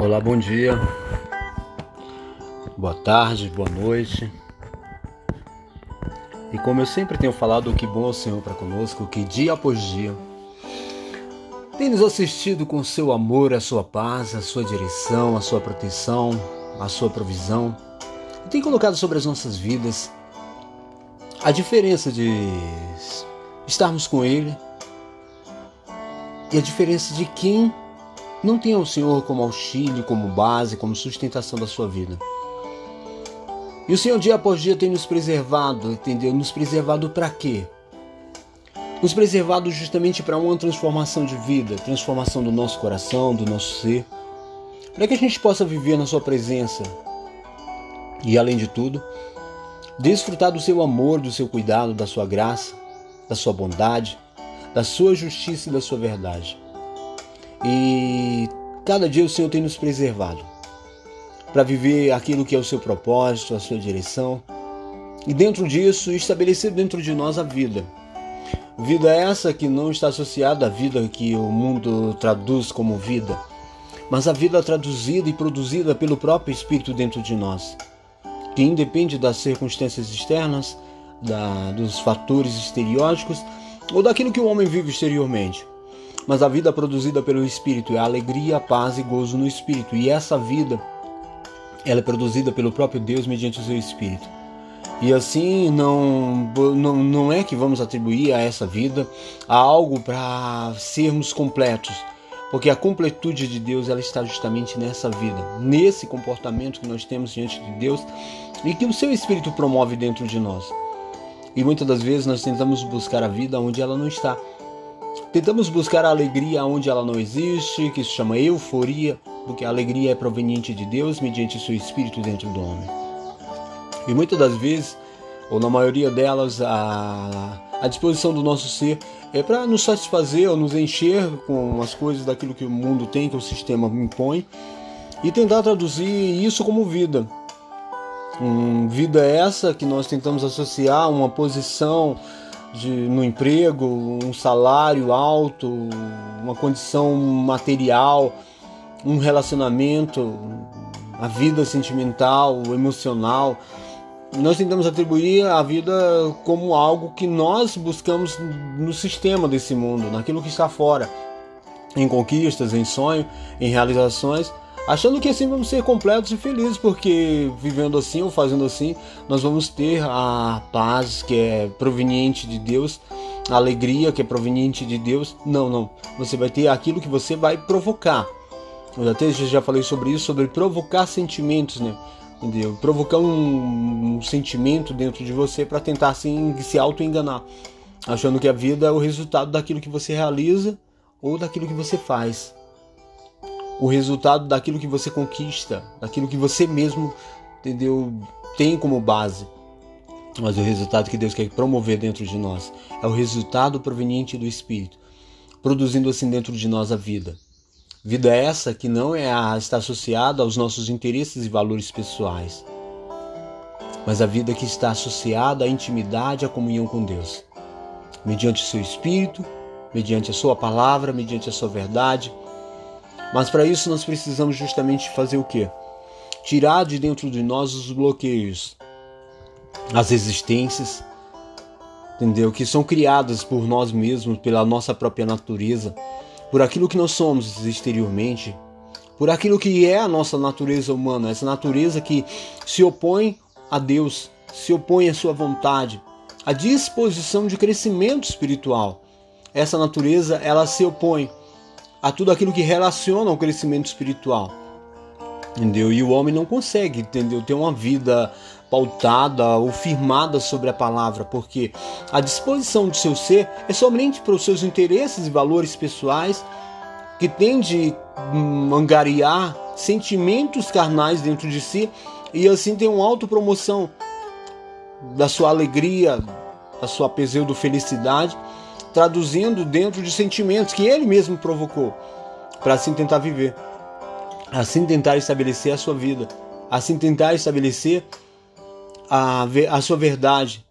Olá, bom dia, boa tarde, boa noite. E como eu sempre tenho falado, que bom é o Senhor para conosco, que dia após dia tem nos assistido com seu amor, a sua paz, a sua direção, a sua proteção, a sua provisão. E tem colocado sobre as nossas vidas a diferença de estarmos com Ele e a diferença de quem não tenha o Senhor como auxílio, como base, como sustentação da sua vida. E o Senhor dia após dia tem nos preservado, entendeu? Nos preservado para quê? Nos preservado justamente para uma transformação de vida, transformação do nosso coração, do nosso ser, para que a gente possa viver na Sua presença e, além de tudo, desfrutar do Seu amor, do Seu cuidado, da Sua graça, da Sua bondade, da Sua justiça e da Sua verdade. E cada dia o Senhor tem nos preservado para viver aquilo que é o seu propósito, a sua direção. E dentro disso, estabelecer dentro de nós a vida. Vida essa que não está associada à vida que o mundo traduz como vida, mas a vida traduzida e produzida pelo próprio Espírito dentro de nós, que independe das circunstâncias externas, da, dos fatores estereóticos ou daquilo que o homem vive exteriormente. Mas a vida produzida pelo Espírito é alegria, paz e gozo no Espírito. E essa vida, ela é produzida pelo próprio Deus mediante o seu Espírito. E assim não, não, não é que vamos atribuir a essa vida algo para sermos completos, porque a completude de Deus ela está justamente nessa vida, nesse comportamento que nós temos diante de Deus e que o seu Espírito promove dentro de nós. E muitas das vezes nós tentamos buscar a vida onde ela não está. Tentamos buscar a alegria onde ela não existe, que se chama euforia, porque a alegria é proveniente de Deus mediante seu espírito dentro do homem. E muitas das vezes, ou na maioria delas, a, a disposição do nosso ser é para nos satisfazer ou nos encher com as coisas daquilo que o mundo tem, que o sistema impõe, e tentar traduzir isso como vida. Um, vida essa que nós tentamos associar uma posição de, no emprego, um salário alto, uma condição material, um relacionamento, a vida sentimental, emocional. Nós tentamos atribuir a vida como algo que nós buscamos no sistema desse mundo, naquilo que está fora, em conquistas, em sonho, em realizações achando que assim vamos ser completos e felizes, porque vivendo assim ou fazendo assim, nós vamos ter a paz que é proveniente de Deus, a alegria que é proveniente de Deus. Não, não. Você vai ter aquilo que você vai provocar. Eu até já falei sobre isso, sobre provocar sentimentos, né? Entendeu? Provocar um, um sentimento dentro de você para tentar assim se auto-enganar, achando que a vida é o resultado daquilo que você realiza ou daquilo que você faz o resultado daquilo que você conquista, daquilo que você mesmo, entendeu, tem como base. Mas o resultado que Deus quer promover dentro de nós é o resultado proveniente do Espírito, produzindo assim dentro de nós a vida. Vida essa que não é a, está associada aos nossos interesses e valores pessoais, mas a vida que está associada à intimidade, à comunhão com Deus, mediante o seu Espírito, mediante a sua palavra, mediante a sua verdade, mas para isso nós precisamos justamente fazer o quê? Tirar de dentro de nós os bloqueios, as resistências, entendeu? Que são criadas por nós mesmos, pela nossa própria natureza, por aquilo que nós somos exteriormente, por aquilo que é a nossa natureza humana, essa natureza que se opõe a Deus, se opõe à sua vontade, à disposição de crescimento espiritual. Essa natureza, ela se opõe a tudo aquilo que relaciona ao crescimento espiritual. Entendeu? E o homem não consegue, entendeu? Ter uma vida pautada ou firmada sobre a palavra, porque a disposição do seu ser é somente para os seus interesses e valores pessoais que tende a angariar sentimentos carnais dentro de si e assim tem uma autopromoção da sua alegria, da sua pseudo felicidade traduzindo dentro de sentimentos que ele mesmo provocou, para assim tentar viver, assim tentar estabelecer a sua vida, assim tentar estabelecer a, a sua verdade,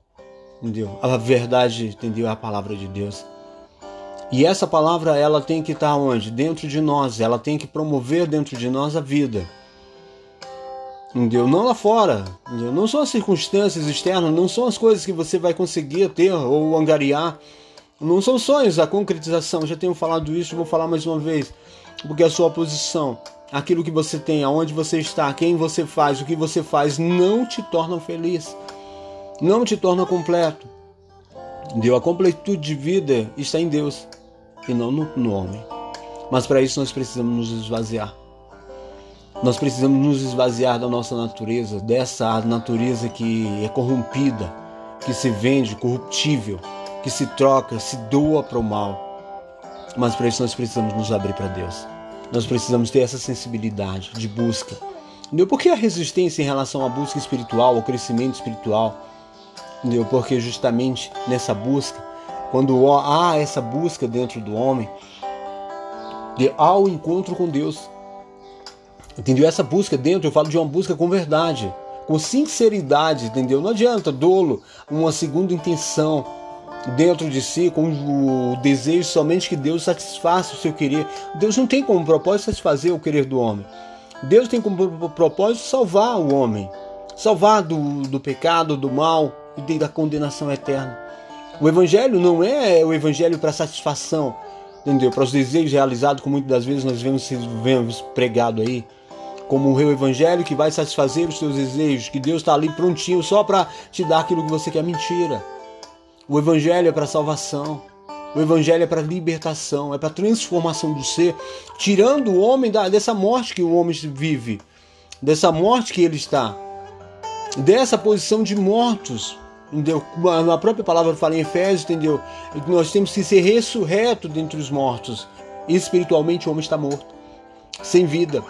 entendeu? A verdade, entendeu? A palavra de Deus. E essa palavra ela tem que estar onde? Dentro de nós, ela tem que promover dentro de nós a vida. Entendeu? Não lá fora. Entendeu? Não são as circunstâncias externas, não são as coisas que você vai conseguir ter ou angariar. Não são sonhos, a concretização. Já tenho falado isso, vou falar mais uma vez. Porque a sua posição, aquilo que você tem, aonde você está, quem você faz, o que você faz, não te torna feliz. Não te torna completo. Entendeu? A completude de vida está em Deus e não no, no homem. Mas para isso nós precisamos nos esvaziar. Nós precisamos nos esvaziar da nossa natureza, dessa natureza que é corrompida, que se vende, corruptível, que se troca, se doa para o mal. Mas para isso nós precisamos nos abrir para Deus. Nós precisamos ter essa sensibilidade de busca. Entendeu? Por que a resistência em relação à busca espiritual, ao crescimento espiritual? Entendeu? Porque justamente nessa busca quando há essa busca dentro do homem, de ao encontro com Deus. Entendeu? Essa busca dentro, eu falo de uma busca com verdade, com sinceridade, entendeu? Não adianta dolo, uma segunda intenção dentro de si, com o desejo somente que Deus satisfaça o seu querer. Deus não tem como propósito satisfazer o querer do homem. Deus tem como propósito salvar o homem, salvar do, do pecado, do mal e da condenação eterna. O evangelho não é o evangelho para satisfação, entendeu? Para os desejos realizados, como muitas das vezes nós vemos, vemos pregado aí, como o evangelho que vai satisfazer os seus desejos, que Deus está ali prontinho só para te dar aquilo que você quer. Mentira. O evangelho é para salvação. O evangelho é para libertação, é para transformação do ser, tirando o homem da, dessa morte que o homem vive, dessa morte que ele está, dessa posição de mortos Entendeu? A própria palavra fala em Efésios, entendeu? Nós temos que ser ressurreto dentre os mortos. Espiritualmente o homem está morto, sem vida,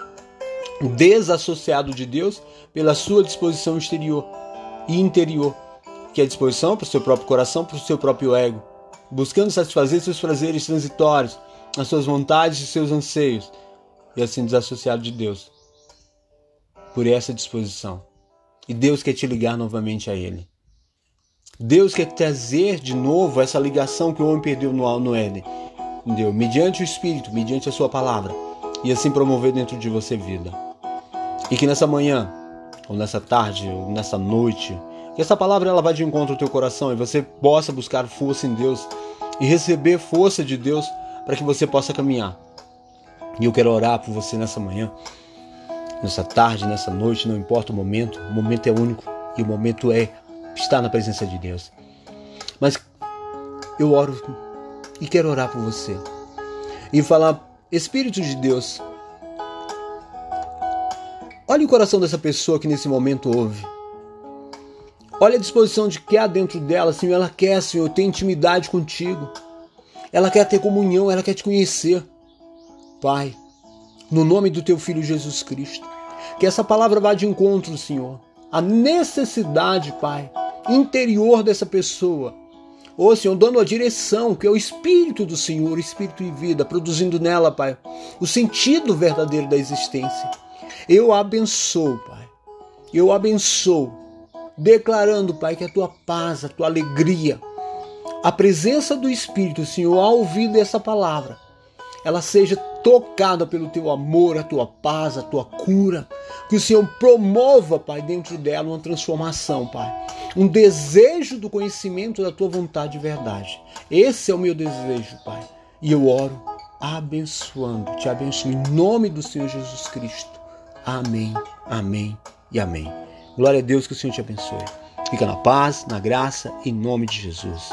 desassociado de Deus pela sua disposição exterior e interior, que é disposição para o seu próprio coração, para o seu próprio ego, buscando satisfazer seus prazeres transitórios, as suas vontades e seus anseios, e assim desassociado de Deus. Por essa disposição. E Deus quer te ligar novamente a Ele. Deus quer trazer de novo essa ligação que o homem perdeu no, no Éden. Entendeu? Mediante o Espírito, mediante a sua palavra. E assim promover dentro de você vida. E que nessa manhã, ou nessa tarde, ou nessa noite, que essa palavra ela vá de encontro ao teu coração e você possa buscar força em Deus e receber força de Deus para que você possa caminhar. E eu quero orar por você nessa manhã, nessa tarde, nessa noite, não importa o momento, o momento é único e o momento é estar na presença de Deus. Mas eu oro e quero orar por você e falar: Espírito de Deus, olhe o coração dessa pessoa que nesse momento ouve. Olha a disposição de que há dentro dela, Senhor. Ela quer, Senhor, ter intimidade contigo. Ela quer ter comunhão, ela quer te conhecer. Pai, no nome do teu filho Jesus Cristo, que essa palavra vá de encontro, Senhor, a necessidade, Pai, interior dessa pessoa. Ô Senhor, dando a direção, que é o Espírito do Senhor, Espírito e vida, produzindo nela, Pai, o sentido verdadeiro da existência. Eu abençoo, Pai. Eu abençoo, declarando, Pai, que a tua paz, a tua alegria, a presença do Espírito, Senhor, ao ouvir dessa palavra, ela seja tocada pelo teu amor, a tua paz, a tua cura. Que o Senhor promova, Pai, dentro dela uma transformação, Pai. Um desejo do conhecimento da tua vontade e verdade. Esse é o meu desejo, Pai. E eu oro abençoando, te abençoo em nome do Senhor Jesus Cristo. Amém, amém e amém. Glória a Deus que o Senhor te abençoe. Fica na paz, na graça, em nome de Jesus.